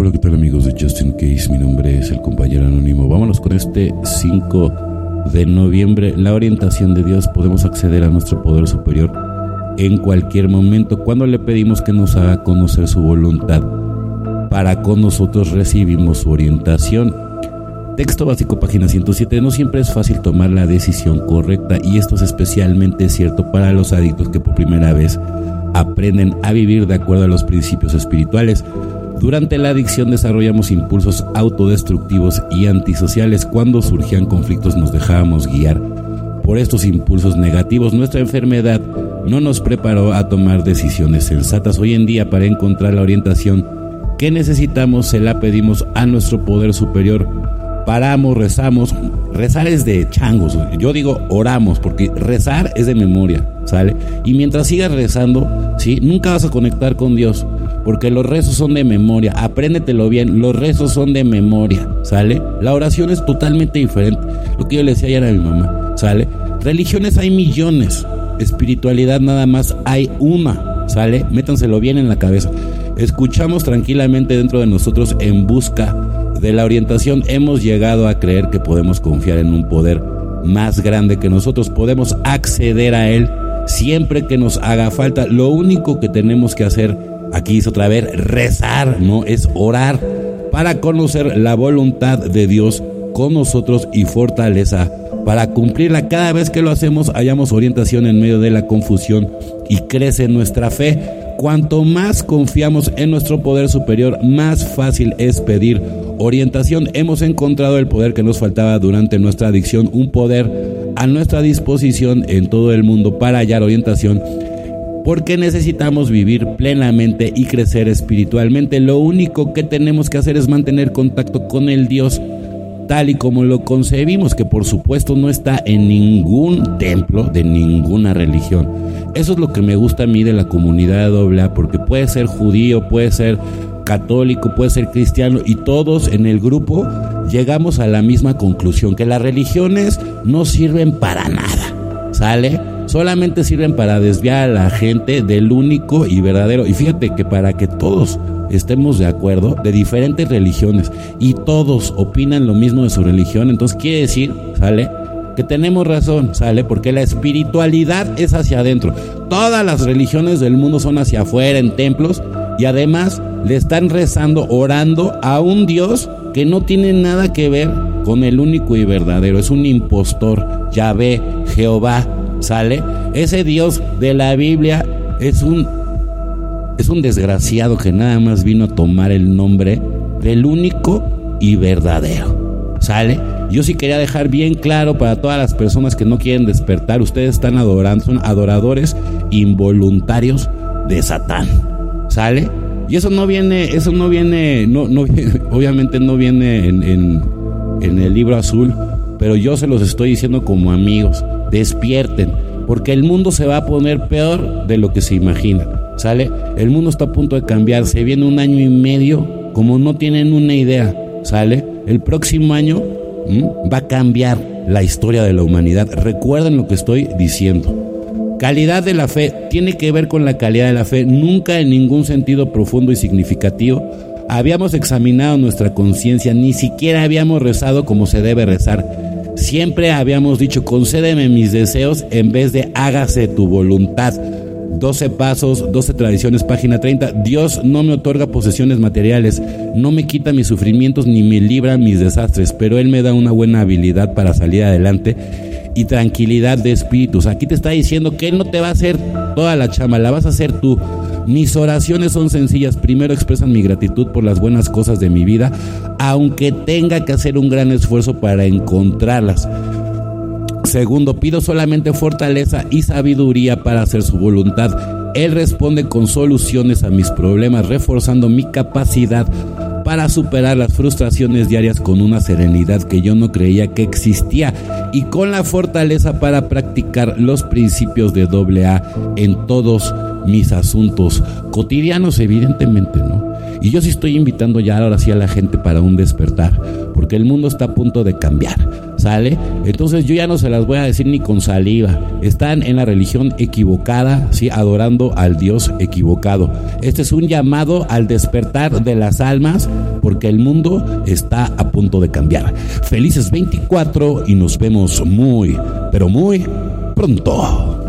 Hola, ¿qué tal amigos de Justin Case? Mi nombre es el compañero anónimo. Vámonos con este 5 de noviembre. La orientación de Dios. Podemos acceder a nuestro poder superior en cualquier momento cuando le pedimos que nos haga conocer su voluntad. Para con nosotros recibimos su orientación. Texto básico, página 107. No siempre es fácil tomar la decisión correcta y esto es especialmente cierto para los adictos que por primera vez aprenden a vivir de acuerdo a los principios espirituales. Durante la adicción desarrollamos impulsos autodestructivos y antisociales. Cuando surgían conflictos nos dejábamos guiar por estos impulsos negativos. Nuestra enfermedad no nos preparó a tomar decisiones sensatas. Hoy en día para encontrar la orientación que necesitamos se la pedimos a nuestro poder superior. Paramos, rezamos. Rezar es de changos. Yo digo oramos porque rezar es de memoria, ¿sale? Y mientras sigas rezando, ¿sí? Nunca vas a conectar con Dios porque los rezos son de memoria. Apréndetelo bien, los rezos son de memoria, ¿sale? La oración es totalmente diferente. Lo que yo le decía ayer a mi mamá, ¿sale? Religiones hay millones, espiritualidad nada más hay una, ¿sale? Métanselo bien en la cabeza. Escuchamos tranquilamente dentro de nosotros en busca de la orientación. Hemos llegado a creer que podemos confiar en un poder más grande que nosotros. Podemos acceder a él siempre que nos haga falta. Lo único que tenemos que hacer Aquí es otra vez rezar, no es orar para conocer la voluntad de Dios con nosotros y fortaleza para cumplirla. Cada vez que lo hacemos hallamos orientación en medio de la confusión y crece nuestra fe. Cuanto más confiamos en nuestro poder superior, más fácil es pedir orientación. Hemos encontrado el poder que nos faltaba durante nuestra adicción, un poder a nuestra disposición en todo el mundo para hallar orientación porque necesitamos vivir plenamente y crecer espiritualmente. Lo único que tenemos que hacer es mantener contacto con el Dios tal y como lo concebimos, que por supuesto no está en ningún templo de ninguna religión. Eso es lo que me gusta a mí de la comunidad AA, porque puede ser judío, puede ser católico, puede ser cristiano, y todos en el grupo llegamos a la misma conclusión, que las religiones no sirven para nada, ¿sale? solamente sirven para desviar a la gente del único y verdadero. Y fíjate que para que todos estemos de acuerdo, de diferentes religiones, y todos opinan lo mismo de su religión, entonces quiere decir, ¿sale? Que tenemos razón, ¿sale? Porque la espiritualidad es hacia adentro. Todas las religiones del mundo son hacia afuera, en templos, y además le están rezando, orando a un Dios que no tiene nada que ver con el único y verdadero. Es un impostor, Yahvé, Jehová, ¿Sale? Ese Dios de la Biblia es un es un desgraciado que nada más vino a tomar el nombre del único y verdadero. ¿Sale? Yo sí quería dejar bien claro para todas las personas que no quieren despertar, ustedes están adorando, son adoradores involuntarios de Satán. ¿Sale? Y eso no viene, eso no viene, no, no obviamente no viene en, el libro azul, pero yo se los estoy diciendo como amigos despierten, porque el mundo se va a poner peor de lo que se imagina. ¿Sale? El mundo está a punto de cambiar, se viene un año y medio, como no tienen una idea, ¿sale? El próximo año va a cambiar la historia de la humanidad. Recuerden lo que estoy diciendo. Calidad de la fe tiene que ver con la calidad de la fe, nunca en ningún sentido profundo y significativo. Habíamos examinado nuestra conciencia, ni siquiera habíamos rezado como se debe rezar. Siempre habíamos dicho, concédeme mis deseos en vez de hágase tu voluntad. 12 pasos, 12 tradiciones, página 30. Dios no me otorga posesiones materiales, no me quita mis sufrimientos ni me libra mis desastres, pero Él me da una buena habilidad para salir adelante y tranquilidad de espíritus. Aquí te está diciendo que Él no te va a hacer toda la chama, la vas a hacer tú. Mis oraciones son sencillas. Primero expresan mi gratitud por las buenas cosas de mi vida, aunque tenga que hacer un gran esfuerzo para encontrarlas. Segundo, pido solamente fortaleza y sabiduría para hacer su voluntad. Él responde con soluciones a mis problemas, reforzando mi capacidad para superar las frustraciones diarias con una serenidad que yo no creía que existía y con la fortaleza para practicar los principios de AA en todos mis asuntos cotidianos, evidentemente, ¿no? Y yo sí estoy invitando ya ahora sí a la gente para un despertar, porque el mundo está a punto de cambiar. ¿Sale? Entonces yo ya no se las voy a decir ni con saliva. Están en la religión equivocada, ¿sí? Adorando al Dios equivocado. Este es un llamado al despertar de las almas porque el mundo está a punto de cambiar. Felices 24 y nos vemos muy, pero muy pronto.